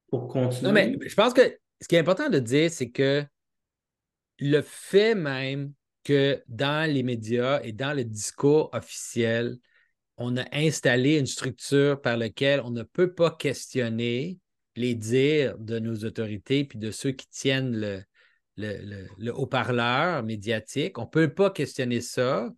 pour continuer? Non, mais je pense que ce qui est important de dire, c'est que le fait même que dans les médias et dans le discours officiel, on a installé une structure par laquelle on ne peut pas questionner les dires de nos autorités puis de ceux qui tiennent le, le, haut-parleur médiatique. On ne peut pas questionner ça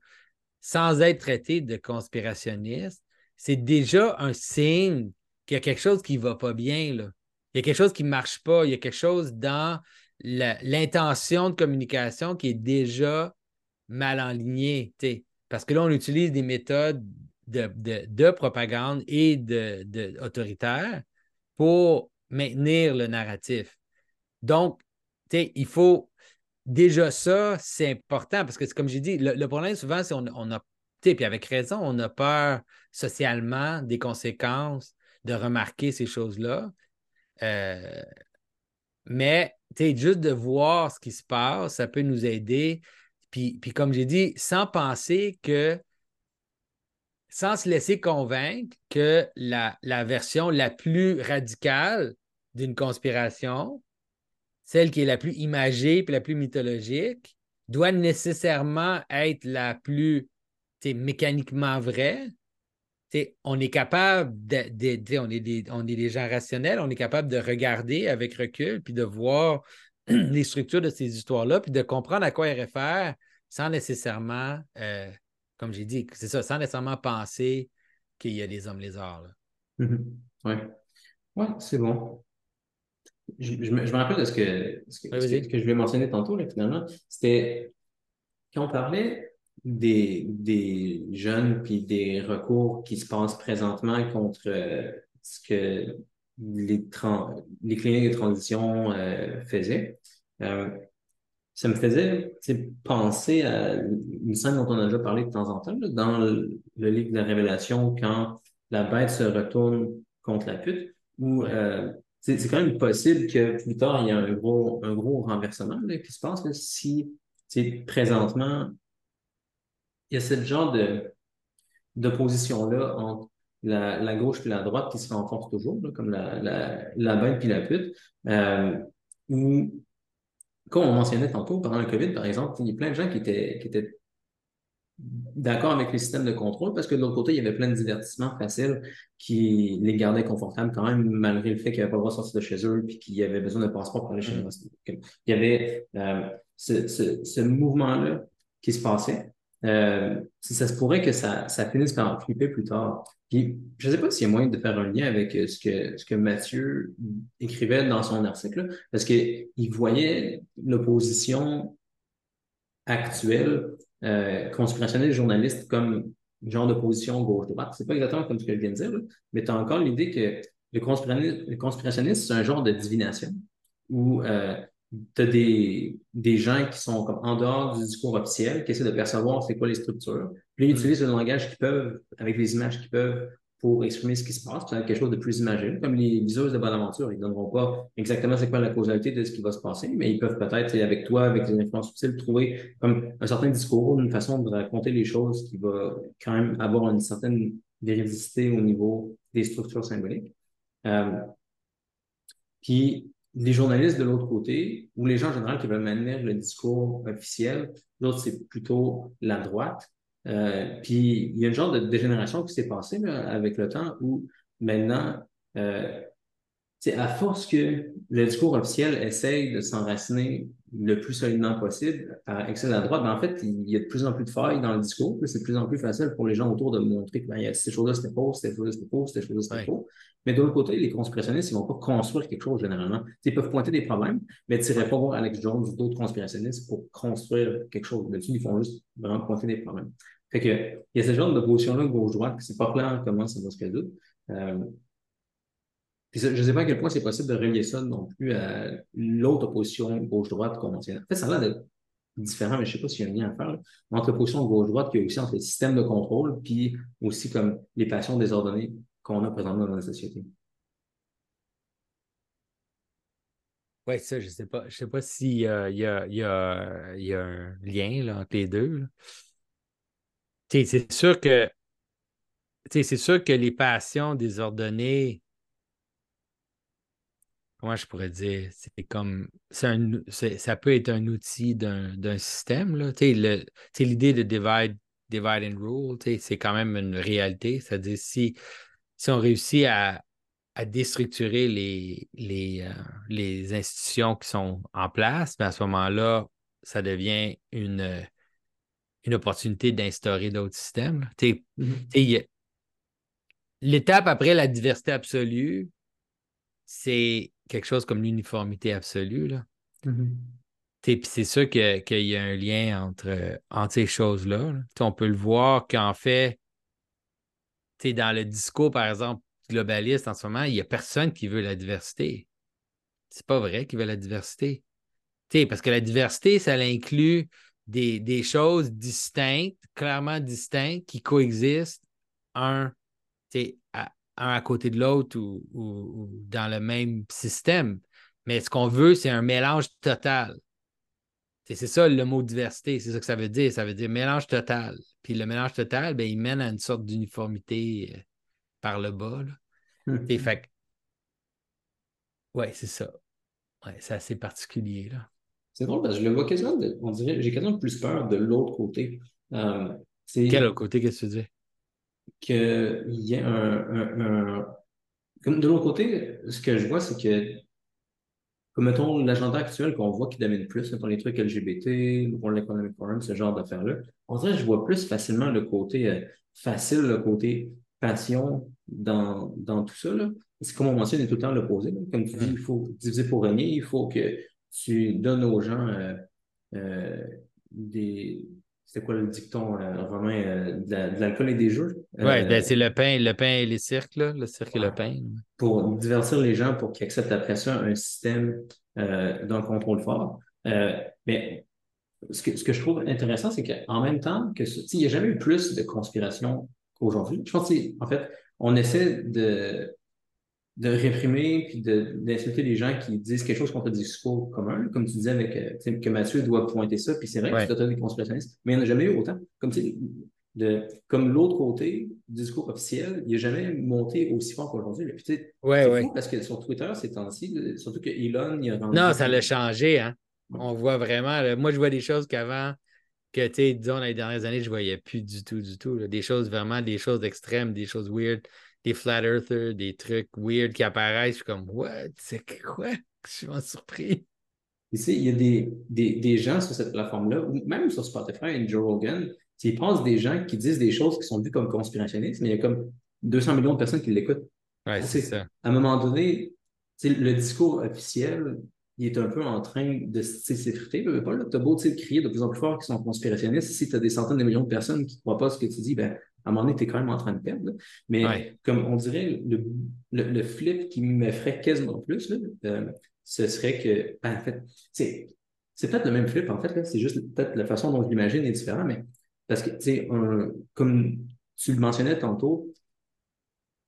sans être traité de conspirationniste. C'est déjà un signe qu'il y a quelque chose qui ne va pas bien. Là. Il y a quelque chose qui ne marche pas. Il y a quelque chose dans l'intention de communication qui est déjà mal enlignée. Parce que là, on utilise des méthodes de, propagande et de, de, autoritaire pour maintenir le narratif. Donc, il faut déjà ça, c'est important parce que, comme j'ai dit, le, problème souvent, c'est qu'on on a, puis avec raison, on a peur socialement des conséquences de remarquer ces choses-là. Euh, mais juste de voir ce qui se passe, ça peut nous aider. Puis, puis comme j'ai dit, sans penser que sans se laisser convaincre que la, version la plus radicale d'une conspiration, celle qui est la plus imagée et la plus mythologique, doit nécessairement être la plus mécaniquement vraie. On est capable de, on, est des, on est des gens rationnels, on est capable de regarder avec recul puis de voir les structures de ces histoires-là, puis de comprendre à quoi elles réfèrent sans nécessairement euh, comme j'ai dit, c'est ça, sans nécessairement penser qu'il y a des hommes lézards. Oui, mm-hmm. ouais, c'est bon. Je, me, rappelle de ce que, ce que, je vais mentionner tantôt, finalement. C'était quand on parlait des, des jeunes puis des recours qui se passent présentement contre euh, ce que les, les cliniques de transition euh, faisaient. Euh, ça me faisait penser à une scène dont on a déjà parlé de temps en temps, dans le, livre de la Révélation, quand la bête se retourne contre la pute, où c'est quand même possible que plus tard, il y ait un gros, un gros renversement qui se passe si présentement, il y a ce genre de d'opposition-là entre la, gauche et la droite qui se rencontrent toujours, comme la, la, bête et la pute, euh, où comme on mentionnait tantôt, pendant le COVID, par exemple, il y a plein de gens qui étaient, qui étaient d'accord avec les systèmes de contrôle parce que de l'autre côté, il y avait plein de divertissements faciles qui les gardaient confortables quand même, malgré le fait qu'ils n'avaient pas le droit de sortir de chez eux puis qu'ils avaient besoin de passeport pour aller chez eux. Il y avait euh, ce, ce, ce mouvement-là qui se passait. Euh, ça se pourrait que ça, ça finisse par flipper plus tard. Puis, je ne sais pas s'il y a moyen de faire un lien avec euh, ce que, ce que Mathieu écrivait dans son article, parce qu'il voyait l'opposition actuelle, euh, conspirationnelle journaliste, comme genre d'opposition gauche-droite. C'est pas exactement comme ce que je viens de dire, mais tu as encore l'idée que le conspirationnisme, c'est un genre de divination où euh, tu as des, des gens qui sont comme en dehors du discours officiel, qui essaient de percevoir c'est quoi les structures. Puis ils utilisent le langage qu'ils peuvent, avec les images qu'ils peuvent, pour exprimer ce qui se passe, quelque chose de plus imagé. Comme les viseuses de bonne aventure, ils ne donneront pas exactement c'est quoi la causalité de ce qui va se passer, mais ils peuvent peut-être, avec toi, avec des influences subtiles, trouver comme un certain discours, une façon de raconter les choses qui va quand même avoir une certaine véridicité au niveau des structures symboliques. Euh, puis les journalistes de l'autre côté, ou les gens en général qui veulent maintenir le discours officiel, l'autre c'est plutôt la droite. Euh, puis il y a une genre de dégénération qui s'est passée avec le temps où maintenant, euh, à force que le discours officiel essaye de s'enraciner le plus solidement possible par excès de la droite, ben en fait, il y a de plus en plus de failles dans le discours. C'est de plus en plus facile pour les gens autour de montrer que ben, ces choses-là, c'était faux, ces choses-là, c'était faux, ces choses-là, c'était faux. Mais de l'autre côté, les conspirationnistes, ils vont pas construire quelque chose généralement. ils peuvent pointer des problèmes, mais ils ne pas voir Alex Jones ou d'autres conspirationnistes pour construire quelque chose. Là-dessus, ils font juste vraiment pointer des problèmes. Fait que, il y a ce genre de position-là gauche-droite, c'est pas clair comment ça va se résoudre. Euh, je ne sais pas à quel point c'est possible de relier ça non plus à l'autre opposition gauche-droite conventionnelle. En fait, ça a l'air d'être différent, mais je ne sais pas s'il y a un lien à faire. Entre l'opposition gauche-droite, qui est aussi entre le système de contrôle, puis aussi comme les passions désordonnées qu'on a présentement dans la société. Oui, ça, je ne sais pas. Je sais pas s'il y, a, y, a, y a un lien là, entre les deux. C'est sûr que c'est sûr que les passions désordonnées, comment je pourrais dire, c'est comme un, ça peut être un outil d'un système. L'idée de divide, divide and rule, c'est quand même une réalité. C'est-à-dire si, si on réussit à, à déstructurer les, les, euh, les institutions qui sont en place, ben, à ce moment-là, ça devient une une opportunité d'instaurer d'autres systèmes. Mm-hmm. L'étape après la diversité absolue, c'est quelque chose comme l'uniformité absolue. Là. Mm-hmm. c'est sûr qu'il y a un lien entre, entre ces choses-là. On peut le voir qu'en fait, dans le discours, par exemple, globaliste en ce moment, il n'y a personne qui veut la diversité. C'est pas vrai qu'il veut la diversité. parce que la diversité, ça inclut des, choses distinctes, clairement distinctes, qui coexistent, un, un à côté de l'autre ou, dans le même système. Mais ce qu'on veut, c'est un mélange total. C'est ça le mot diversité, c'est ça que ça veut dire. Ça veut dire mélange total. Puis le mélange total, ben, il mène à une sorte d'uniformité euh, par le bas. Là. fait Ouais, c'est ça. Ouais, c'est assez particulier. Là. C'est drôle parce que je le vois quasiment, on dirait, j'ai quasiment plus peur de l'autre côté. Euh, Quel autre côté, qu'est-ce que tu dis? Qu'il y ait un, Comme de l'autre côté, ce que je vois, c'est que, comme mettons l'agenda actuel qu'on voit qui domine plus, mettons les trucs LGBT, le World Economic Forum, ce genre d'affaires-là, on dirait que je vois plus facilement le côté euh, facile, le côté passion dans, dans tout ça. C'est comme on mentionne, est tout le temps l'opposé. Comme tu dis, il faut diviser pour régner, il faut que tu donnes aux gens euh, euh, des. C'est quoi le dicton euh, romain? de l'alcool et des jeux? Oui, ben, c'est le pain, le pain et les cirques, le cirque et le pain. Pour divertir les gens pour qu'ils acceptent après ça un système d'un contrôle fort. mais ce que, ce que je trouve intéressant, c'est qu'en même temps que il n'y a jamais eu plus de conspiration qu'aujourd'hui. Je pense qu'en fait, on essaie de de réprimer puis d'insulter les gens qui disent quelque chose contre le discours commun, comme tu disais avec euh, que Mathieu doit pointer ça, puis c'est vrai que c'est des conspirationnistes, mais il n'y en a jamais eu autant. Comme, de, comme l'autre côté du discours officiel, il n'a jamais monté aussi fort qu'aujourd'hui. C'est ouais, parce que sur Twitter, ces temps-ci, surtout que Elon, il a rendu... Non, ça l'a changé, hein? On voit vraiment, moi je vois des choses qu'avant, que tu sais, disons, dans les dernières années, je ne voyais plus du tout, du tout. Des choses vraiment, des choses extrêmes, des choses weird des flat earthers, des trucs weird qui apparaissent. Je suis comme, what? C'est quoi? Je suis vraiment surpris. Ici, il y a des, des, des gens sur cette plateforme-là, ou même sur Spotify et Joe Rogan, ils pensent des gens qui disent des choses qui sont vues comme conspirationnistes, mais il y a comme 200 millions de personnes qui l'écoutent. Ouais, c'est ça. À un moment donné, le discours officiel, il est un peu en train de s'effriter. Tu as beau crier de plus en plus fort qu'ils sont conspirationnistes. Si tu as des centaines de millions de personnes qui ne croient pas ce que tu dis, ben, à un moment donné, tu es quand même en train de perdre. Mais Ouais. comme on dirait, le, le, le flip qui m'effraie quasiment plus, là, euh, ce serait que, ben, en fait, c'est, peut-être le même flip, en fait, c'est juste peut-être la façon dont je l'imagine est différente, mais parce que, tu sais, comme tu le mentionnais tantôt,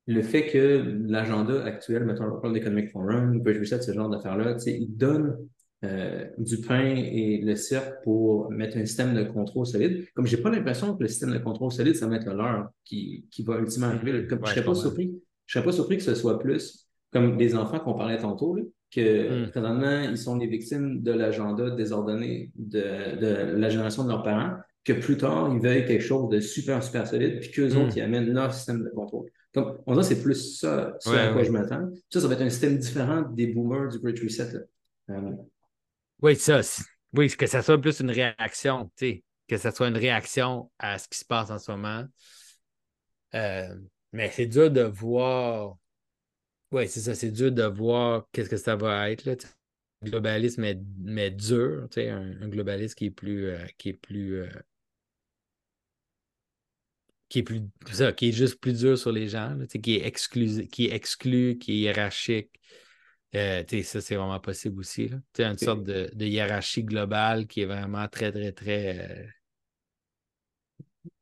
le fait que l'agenda actuel, mettons le World Economic Forum, Bridge Reset, ce genre d'affaires-là, tu sais, il donne euh, du pain et le cirque pour mettre un système de contrôle solide. Comme j'ai pas l'impression que le système de contrôle solide, ça va être le leur qui, qui va ultimement arriver. là. Comme, Ouais, je serais je pas surpris, je serais pas surpris que ce soit plus comme les enfants qu'on parlait tantôt, là, que Mm. présentement, ils sont les victimes de l'agenda désordonné de, de la génération de leurs parents, que plus tard, ils veuillent quelque chose de super, super solide, puis qu'eux Mm. autres, ils amènent leur système de contrôle. Comme, on dirait que c'est plus ça, ça à quoi ouais. je m'attends. Ça, ça va être un système différent des boomers du Great Reset. Euh, Oui, ça. Oui, que ça soit plus une réaction, tu sais, que ça soit une réaction à ce qui se passe en ce moment. Euh, mais c'est dur de voir. Oui, c'est ça, c'est dur de voir qu'est-ce que ça va être. Là, globalisme, mais, mais dur, tu sais, un, un globalisme qui est plus, euh, qui est plus, qui est plus, c'est ça, qui est juste plus dur sur les gens, là, qui est exclu, qui est exclu, qui est hiérarchique. Euh, ça, c'est vraiment possible aussi. Là. Une sorte de, de hiérarchie globale qui est vraiment très, très, très. euh,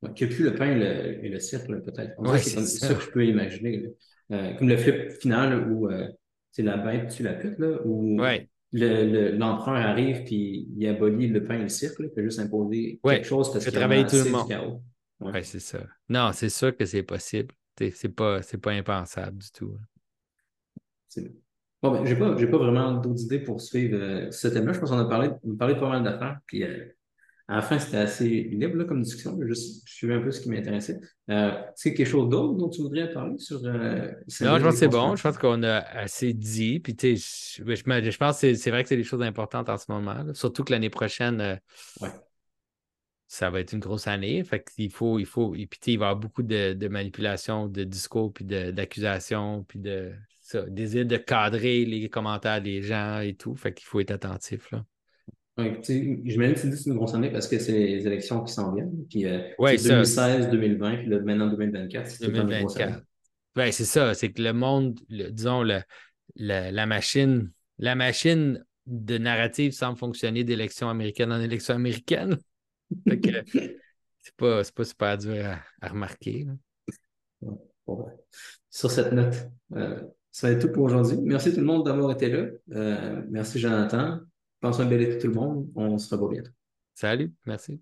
n'y a plus le pain et le, et le cirque, peut-être. Ouais, c'est ça. ça que je peux imaginer. Euh, comme le flip final où euh, c'est la bête tue la pute, là, où Ouais. le- le- l'empereur arrive puis il abolit le pain et le cirque, là, il fait juste imposer Ouais, quelque chose parce fait qu'il a tout le monde. Ouais. Ouais, c'est ça. Non, c'est sûr que c'est possible. C'est pas, pas impensable du tout. C'est bon. Ben, j'ai pas, pas vraiment d'autres idées pour suivre euh, ce thème-là. Je pense qu'on a parlé, on a parlé de pas mal d'affaires. Puis euh, à la fin, c'était assez libre là, comme discussion. J'ai Juste suivre un peu ce qui m'intéressait. Euh, est-ce qu'il y a quelque chose d'autre dont tu voudrais parler sur euh, Non, je pense que c'est bon. Je pense qu'on a assez dit. Puis, tu sais, je, je je pense que c'est- c'est vrai que c'est des choses importantes en ce moment. là. Surtout que l'année prochaine, Ouais. Ça va être une grosse année. Fait qu'il faut, il faut, et puis, il va y avoir beaucoup de, de manipulation, de discours, puis d'accusations, puis de ça, d'essayer de cadrer les commentaires des gens et tout. Fait qu'il faut être attentif, là. Ouais, sais, J'imagine que c'est une grosse année parce que c'est les élections qui s'en viennent. Puis euh, Ouais, c'est ça. 2016, 2020, puis maintenant 2024, c'est tout le temps une grosse année. 2024. Ben, c'est ça, c'est que le monde, le- disons, le- le- la machine, la machine de narrative semble fonctionner d'élection américaine en élection américaine. Que c'est pas, pas super dur à, à remarquer. sur cette note, euh, ça va être tout pour aujourd'hui. Merci tout le monde d'avoir été là. Euh, merci Jonathan. Passe un bel été tout le monde. On se revoit bientôt. Salut, merci.